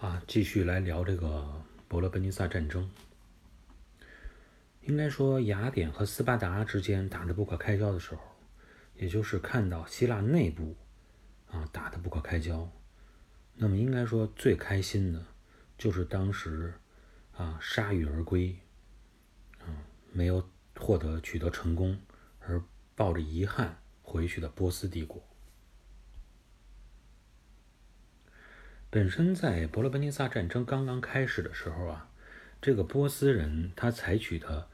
啊，继续来聊这个伯罗奔尼撒战争。应该说，雅典和斯巴达之间打得不可开交的时候，也就是看到希腊内部啊打得不可开交，那么应该说最开心的，就是当时啊铩羽而归，啊没有获得取得成功，而抱着遗憾回去的波斯帝国。本身在伯罗奔尼撒战争刚刚开始的时候啊，这个波斯人他采取的，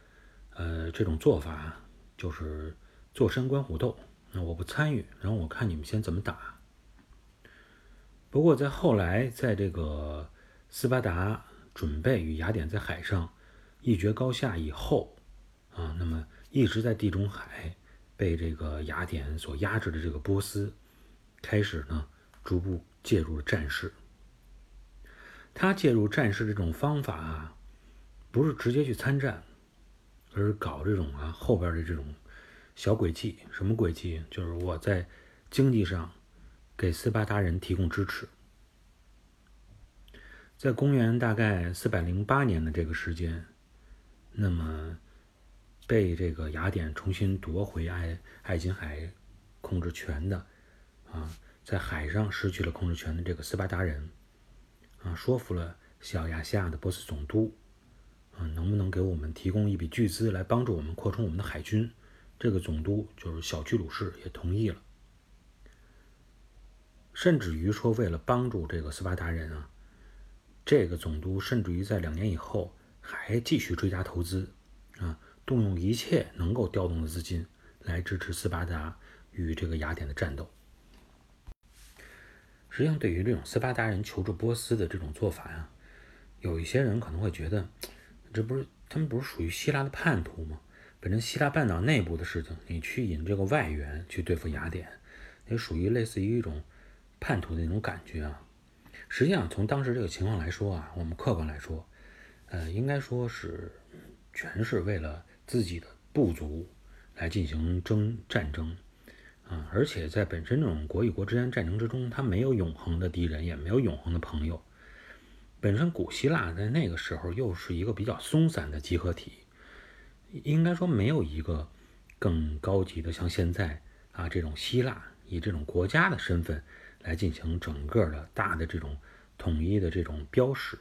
呃，这种做法就是坐山观虎斗。那我不参与，然后我看你们先怎么打。不过在后来，在这个斯巴达准备与雅典在海上一决高下以后，啊，那么一直在地中海被这个雅典所压制的这个波斯，开始呢逐步介入了战事。他介入战事这种方法啊，不是直接去参战，而是搞这种啊后边的这种小诡计。什么诡计？就是我在经济上给斯巴达人提供支持。在公元大概四百零八年的这个时间，那么被这个雅典重新夺回爱爱琴海控制权的啊，在海上失去了控制权的这个斯巴达人。啊，说服了小亚细亚的波斯总督，啊，能不能给我们提供一笔巨资来帮助我们扩充我们的海军？这个总督就是小居鲁士也同意了，甚至于说为了帮助这个斯巴达人啊，这个总督甚至于在两年以后还继续追加投资，啊，动用一切能够调动的资金来支持斯巴达与这个雅典的战斗。实际上，对于这种斯巴达人求助波斯的这种做法呀，有一些人可能会觉得，这不是他们不是属于希腊的叛徒吗？本身希腊半岛内部的事情，你去引这个外援去对付雅典，也属于类似于一种叛徒的那种感觉啊。实际上，从当时这个情况来说啊，我们客观来说，呃，应该说是全是为了自己的部族来进行争战争。啊，而且在本身这种国与国之间战争之中，它没有永恒的敌人，也没有永恒的朋友。本身古希腊在那个时候又是一个比较松散的集合体，应该说没有一个更高级的，像现在啊这种希腊以这种国家的身份来进行整个的大的这种统一的这种标识，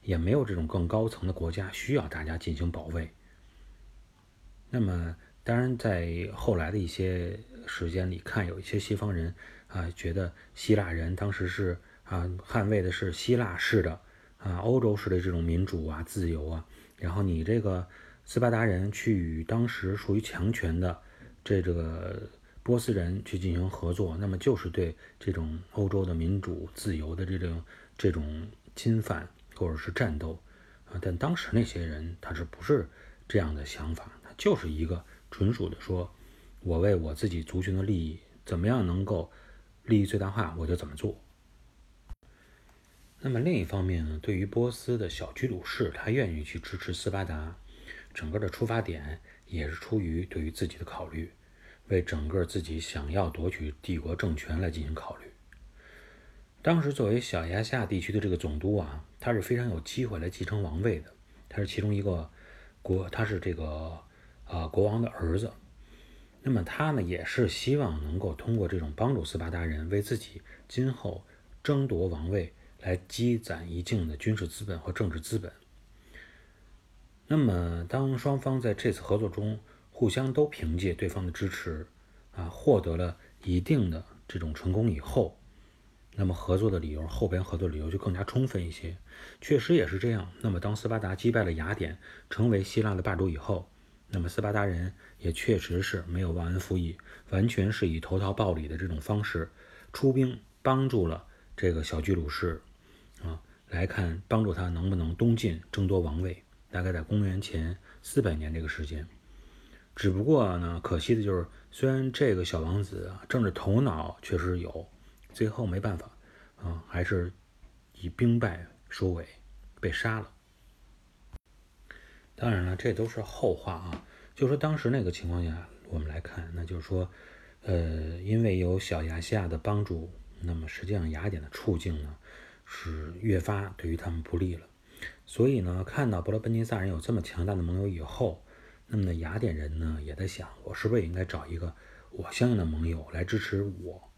也没有这种更高层的国家需要大家进行保卫。那么。当然，在后来的一些时间里看，有一些西方人啊，觉得希腊人当时是啊，捍卫的是希腊式的啊，欧洲式的这种民主啊、自由啊。然后你这个斯巴达人去与当时属于强权的这这个波斯人去进行合作，那么就是对这种欧洲的民主自由的这种这种侵犯或者是战斗啊。但当时那些人他是不是这样的想法？他就是一个。纯属的说，我为我自己族群的利益，怎么样能够利益最大化，我就怎么做。那么另一方面呢，对于波斯的小居鲁士，他愿意去支持斯巴达，整个的出发点也是出于对于自己的考虑，为整个自己想要夺取帝国政权来进行考虑。当时作为小亚细亚地区的这个总督啊，他是非常有机会来继承王位的，他是其中一个国，他是这个。啊，国王的儿子，那么他呢，也是希望能够通过这种帮助斯巴达人，为自己今后争夺王位来积攒一定的军事资本和政治资本。那么，当双方在这次合作中互相都凭借对方的支持，啊，获得了一定的这种成功以后，那么合作的理由，后边合作理由就更加充分一些。确实也是这样。那么，当斯巴达击败了雅典，成为希腊的霸主以后，那么斯巴达人也确实是没有忘恩负义，完全是以投桃报李的这种方式出兵帮助了这个小居鲁士啊，来看帮助他能不能东进争夺王位。大概在公元前四百年这个时间，只不过呢，可惜的就是，虽然这个小王子啊政治头脑确实有，最后没办法啊，还是以兵败收尾，被杀了。当然了，这都是后话啊。就说当时那个情况下，我们来看，那就是说，呃，因为有小亚细亚的帮助，那么实际上雅典的处境呢，是越发对于他们不利了。所以呢，看到伯罗奔尼撒人有这么强大的盟友以后，那么呢，雅典人呢也在想，我是不是也应该找一个我相应的盟友来支持我？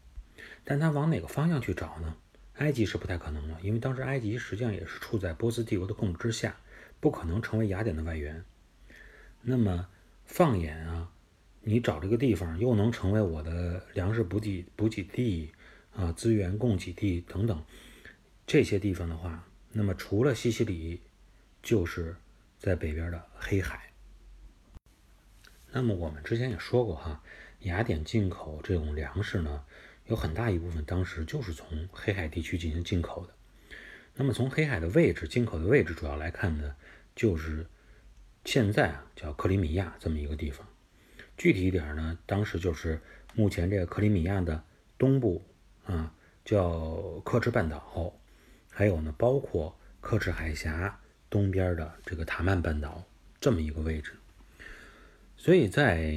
但他往哪个方向去找呢？埃及是不太可能了，因为当时埃及实际上也是处在波斯帝国的控制之下，不可能成为雅典的外援。那么放眼啊，你找这个地方又能成为我的粮食补给补给地啊，资源供给地等等这些地方的话，那么除了西西里，就是在北边的黑海。那么我们之前也说过哈，雅典进口这种粮食呢。有很大一部分当时就是从黑海地区进行进口的。那么从黑海的位置，进口的位置主要来看呢，就是现在啊叫克里米亚这么一个地方。具体一点呢，当时就是目前这个克里米亚的东部啊，叫科赤半岛，还有呢包括科赤海峡东边的这个塔曼半岛这么一个位置。所以在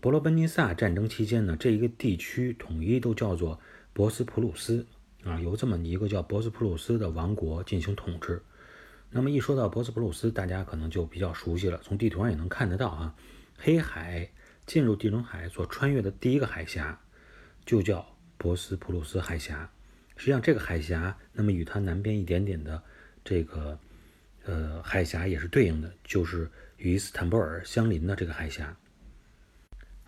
伯罗奔尼撒战争期间呢，这一个地区统一都叫做博斯普鲁斯啊，由这么一个叫博斯普鲁斯的王国进行统治。那么一说到博斯普鲁斯，大家可能就比较熟悉了，从地图上也能看得到啊。黑海进入地中海所穿越的第一个海峡就叫博斯普鲁斯海峡。实际上，这个海峡那么与它南边一点点的这个呃海峡也是对应的，就是与伊斯坦布尔相邻的这个海峡。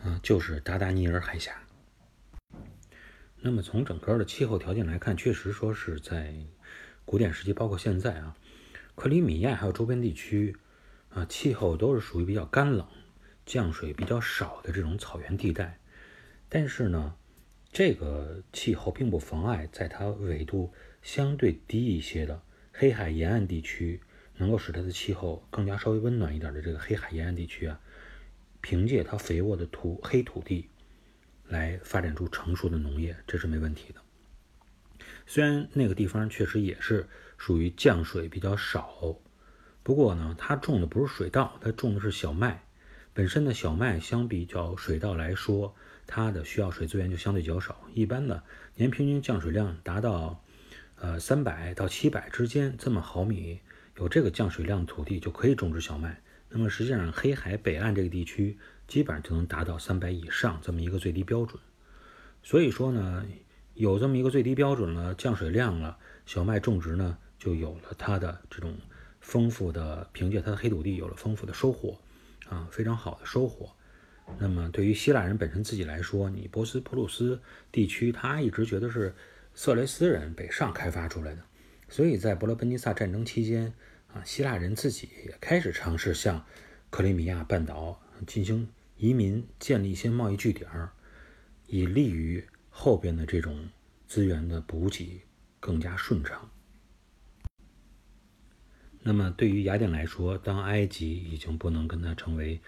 啊，就是达达尼尔海峡。那么从整个的气候条件来看，确实说是在古典时期，包括现在啊，克里米亚还有周边地区啊，气候都是属于比较干冷、降水比较少的这种草原地带。但是呢，这个气候并不妨碍在它纬度相对低一些的黑海沿岸地区，能够使它的气候更加稍微温暖一点的这个黑海沿岸地区啊。凭借它肥沃的土黑土地，来发展出成熟的农业，这是没问题的。虽然那个地方确实也是属于降水比较少，不过呢，它种的不是水稻，它种的是小麦。本身的小麦相比较水稻来说，它的需要水资源就相对较少。一般的年平均降水量达到呃三百到七百之间这么毫米，有这个降水量的土地就可以种植小麦。那么实际上，黑海北岸这个地区基本上就能达到三百以上这么一个最低标准。所以说呢，有这么一个最低标准了，降水量了，小麦种植呢就有了它的这种丰富的，凭借它的黑土地有了丰富的收获啊，非常好的收获。那么对于希腊人本身自己来说，你波斯普鲁斯地区，他一直觉得是色雷斯人北上开发出来的，所以在伯罗奔尼撒战争期间。啊，希腊人自己也开始尝试向克里米亚半岛进行移民，建立一些贸易据点，以利于后边的这种资源的补给更加顺畅。那么，对于雅典来说，当埃及已经不能跟它成为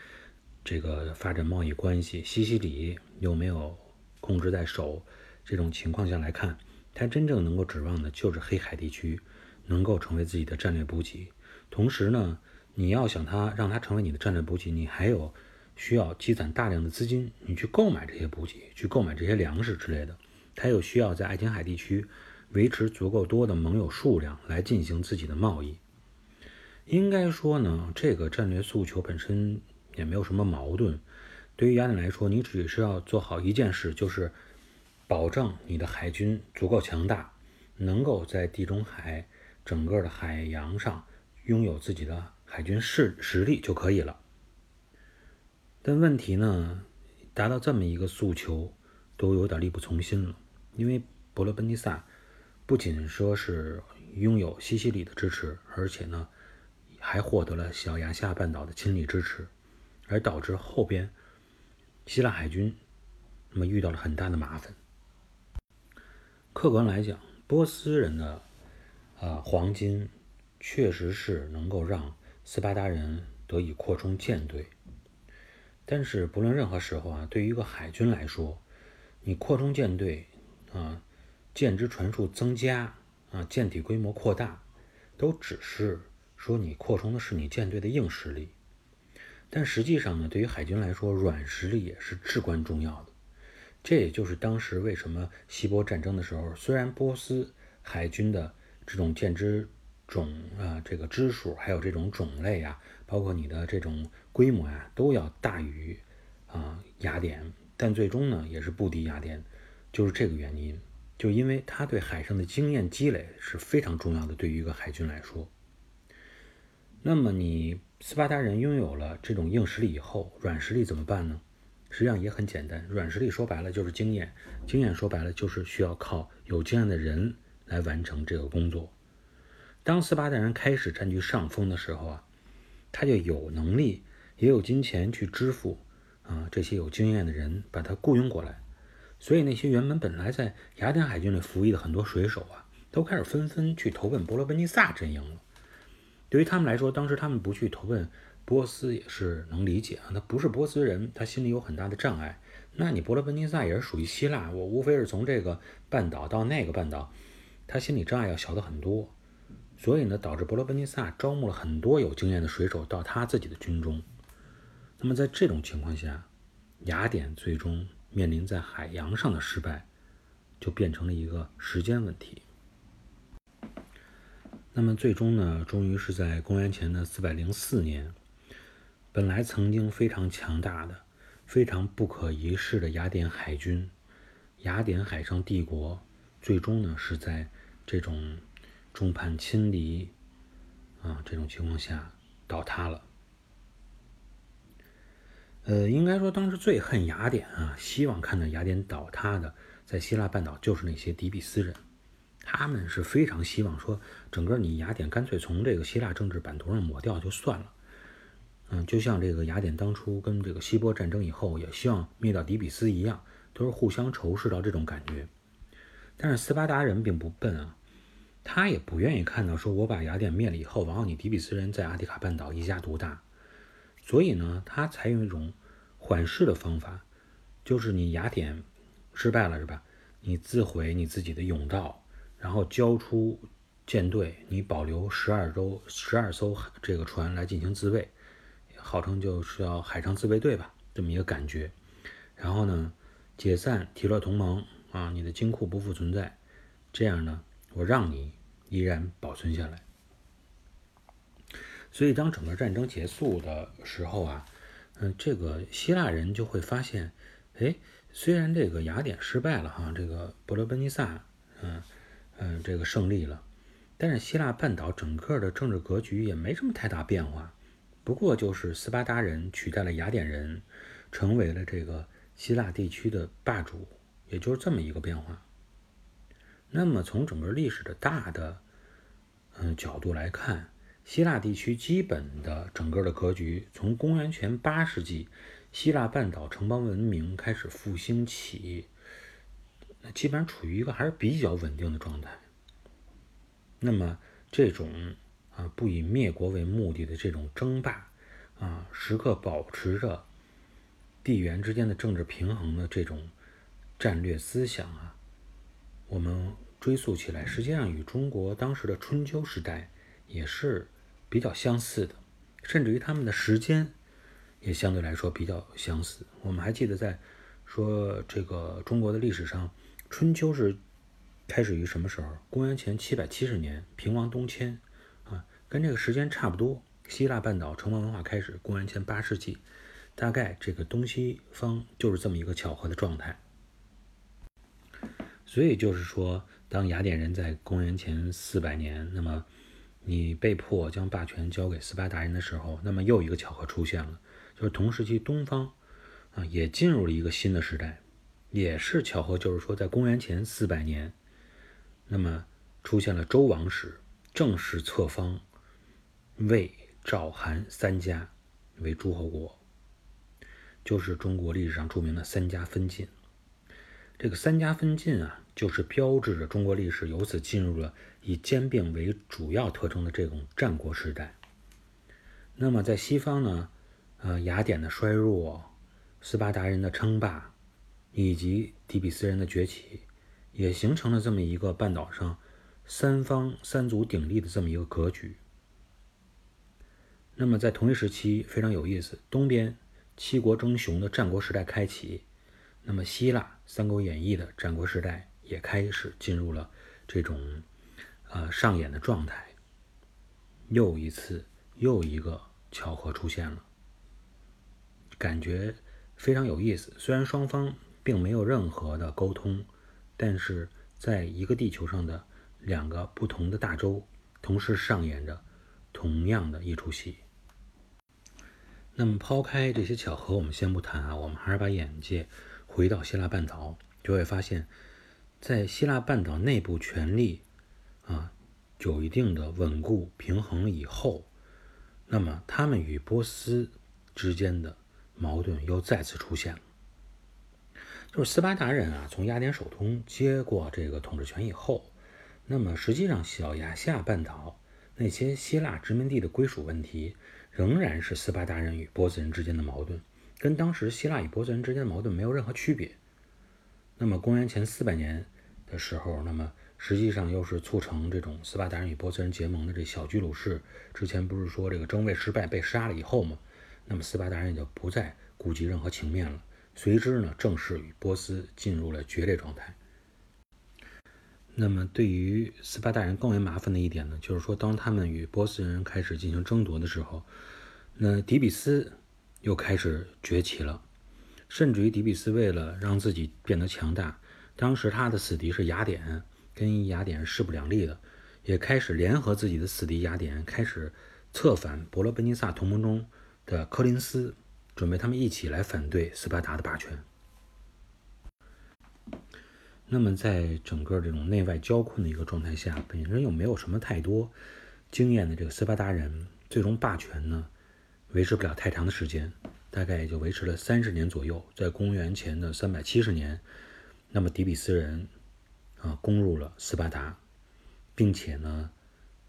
这个发展贸易关系，西西里又没有控制在手，这种情况下来看，它真正能够指望的就是黑海地区。能够成为自己的战略补给，同时呢，你要想它让它成为你的战略补给，你还有需要积攒大量的资金，你去购买这些补给，去购买这些粮食之类的。它又需要在爱琴海地区维持足够多的盟友数量来进行自己的贸易。应该说呢，这个战略诉求本身也没有什么矛盾。对于雅典来说，你只是要做好一件事，就是保证你的海军足够强大，能够在地中海。整个的海洋上拥有自己的海军势实力就可以了。但问题呢，达到这么一个诉求都有点力不从心了。因为伯罗奔尼撒不仅说是拥有西西里的支持，而且呢还获得了小亚细亚半岛的亲力支持，而导致后边希腊海军那么遇到了很大的麻烦。客观来讲，波斯人的。啊，黄金确实是能够让斯巴达人得以扩充舰队，但是不论任何时候啊，对于一个海军来说，你扩充舰队啊，舰只船数增加啊，舰体规模扩大，都只是说你扩充的是你舰队的硬实力，但实际上呢，对于海军来说，软实力也是至关重要的。这也就是当时为什么希波战争的时候，虽然波斯海军的这种舰只种啊，这个支数，还有这种种类啊，包括你的这种规模呀，都要大于啊雅典，但最终呢，也是不敌雅典，就是这个原因，就因为他对海上的经验积累是非常重要的，对于一个海军来说。那么你斯巴达人拥有了这种硬实力以后，软实力怎么办呢？实际上也很简单，软实力说白了就是经验，经验说白了就是需要靠有经验的人来完成这个工作。当斯巴达人开始占据上风的时候啊，他就有能力，也有金钱去支付啊这些有经验的人把他雇佣过来。所以那些原本本来在雅典海军里服役的很多水手啊，都开始纷纷去投奔伯罗奔尼撒阵营了。对于他们来说，当时他们不去投奔。波斯也是能理解啊，他不是波斯人，他心里有很大的障碍。那你伯罗奔尼撒也是属于希腊，我无非是从这个半岛到那个半岛，他心理障碍要小的很多。所以呢，导致伯罗奔尼撒招募了很多有经验的水手到他自己的军中。那么在这种情况下，雅典最终面临在海洋上的失败，就变成了一个时间问题。那么最终呢，终于是在公元前的四百零四年。本来曾经非常强大的、非常不可一世的雅典海军，雅典海上帝国，最终呢是在这种众叛亲离啊这种情况下倒塌了。呃，应该说当时最恨雅典啊，希望看到雅典倒塌的，在希腊半岛就是那些底比斯人，他们是非常希望说，整个你雅典干脆从这个希腊政治版图上抹掉就算了。嗯，就像这个雅典当初跟这个希波战争以后，也希望灭掉底比斯一样，都是互相仇视到这种感觉。但是斯巴达人并不笨啊，他也不愿意看到说我把雅典灭了以后，然后你底比斯人在阿提卡半岛一家独大。所以呢，他采用一种缓释的方法，就是你雅典失败了是吧？你自毁你自己的甬道，然后交出舰队，你保留十二艘十二艘这个船来进行自卫。号称就是要海上自卫队吧，这么一个感觉。然后呢，解散提洛同盟啊，你的金库不复存在。这样呢，我让你依然保存下来。所以，当整个战争结束的时候啊，嗯，这个希腊人就会发现，哎，虽然这个雅典失败了哈，这个伯罗奔尼撒，嗯嗯，这个胜利了，但是希腊半岛整个的政治格局也没什么太大变化。不过就是斯巴达人取代了雅典人，成为了这个希腊地区的霸主，也就是这么一个变化。那么从整个历史的大的嗯角度来看，希腊地区基本的整个的格局，从公元前八世纪希腊半岛城邦文明开始复兴起，基本上处于一个还是比较稳定的状态。那么这种。啊，不以灭国为目的的这种争霸，啊，时刻保持着地缘之间的政治平衡的这种战略思想啊，我们追溯起来，实际上与中国当时的春秋时代也是比较相似的，甚至于他们的时间也相对来说比较相似。我们还记得在说这个中国的历史上，春秋是开始于什么时候？公元前七百七十年，平王东迁。啊跟这个时间差不多，希腊半岛城邦文化开始，公元前八世纪，大概这个东西方就是这么一个巧合的状态。所以就是说，当雅典人在公元前四百年，那么你被迫将霸权交给斯巴达人的时候，那么又一个巧合出现了，就是同时期东方啊也进入了一个新的时代，也是巧合，就是说在公元前四百年，那么出现了周王室正式册封。魏、赵、韩三家为诸侯国，就是中国历史上著名的三家分晋。这个三家分晋啊，就是标志着中国历史由此进入了以兼并为主要特征的这种战国时代。那么在西方呢，呃，雅典的衰弱、斯巴达人的称霸，以及底比斯人的崛起，也形成了这么一个半岛上三方三足鼎立的这么一个格局。那么在同一时期非常有意思，东边七国争雄的战国时代开启，那么希腊《三国演义》的战国时代也开始进入了这种呃上演的状态。又一次，又一个巧合出现了，感觉非常有意思。虽然双方并没有任何的沟通，但是在一个地球上的两个不同的大洲，同时上演着同样的一出戏。那么，抛开这些巧合，我们先不谈啊，我们还是把眼界回到希腊半岛，就会发现，在希腊半岛内部权力啊。有一定的稳固平衡以后，那么他们与波斯之间的矛盾又再次出现了。就是斯巴达人啊，从雅典首都接过这个统治权以后，那么实际上小亚细亚半岛那些希腊殖民地的归属问题，仍然是斯巴达人与波斯人之间的矛盾，跟当时希腊与波斯人之间的矛盾没有任何区别。那么公元前四百年的时候，那么。实际上又是促成这种斯巴达人与波斯人结盟的这小居鲁士，之前不是说这个争位失败被杀了以后吗？那么斯巴达人也就不再顾及任何情面了，随之呢正式与波斯进入了决裂状态。那么对于斯巴达人更为麻烦的一点呢，就是说当他们与波斯人开始进行争夺的时候，那底比斯又开始崛起了，甚至于底比斯为了让自己变得强大，当时他的死敌是雅典。跟雅典势不两立的，也开始联合自己的死敌雅典，开始策反伯罗奔尼撒同盟中的柯林斯，准备他们一起来反对斯巴达的霸权。那么，在整个这种内外交困的一个状态下，本身又没有什么太多经验的这个斯巴达人，最终霸权呢维持不了太长的时间，大概也就维持了三十年左右。在公元前的三百七十年，那么底比斯人。啊，攻入了斯巴达，并且呢，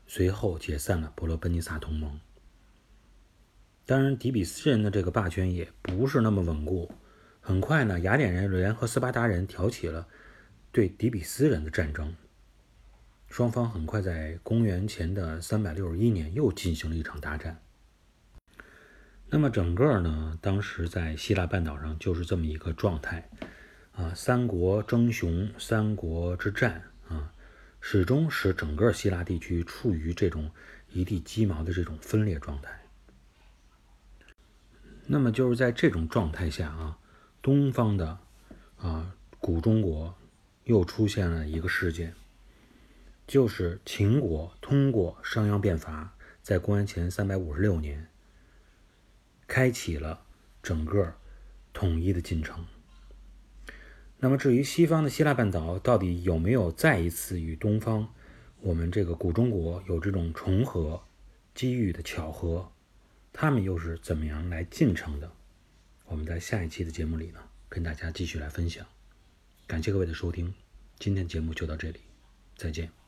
随后解散了伯罗奔尼撒同盟。当然，底比斯人的这个霸权也不是那么稳固。很快呢，雅典人联合斯巴达人挑起了对底比斯人的战争。双方很快在公元前的三百六十一年又进行了一场大战。那么，整个呢，当时在希腊半岛上就是这么一个状态。啊，三国争雄，三国之战啊，始终使整个希腊地区处于这种一地鸡毛的这种分裂状态。那么就是在这种状态下啊，东方的啊古中国又出现了一个事件，就是秦国通过商鞅变法，在公元前三百五十六年，开启了整个统一的进程。那么，至于西方的希腊半岛到底有没有再一次与东方我们这个古中国有这种重合、机遇的巧合，他们又是怎么样来进程的？我们在下一期的节目里呢，跟大家继续来分享。感谢各位的收听，今天节目就到这里，再见。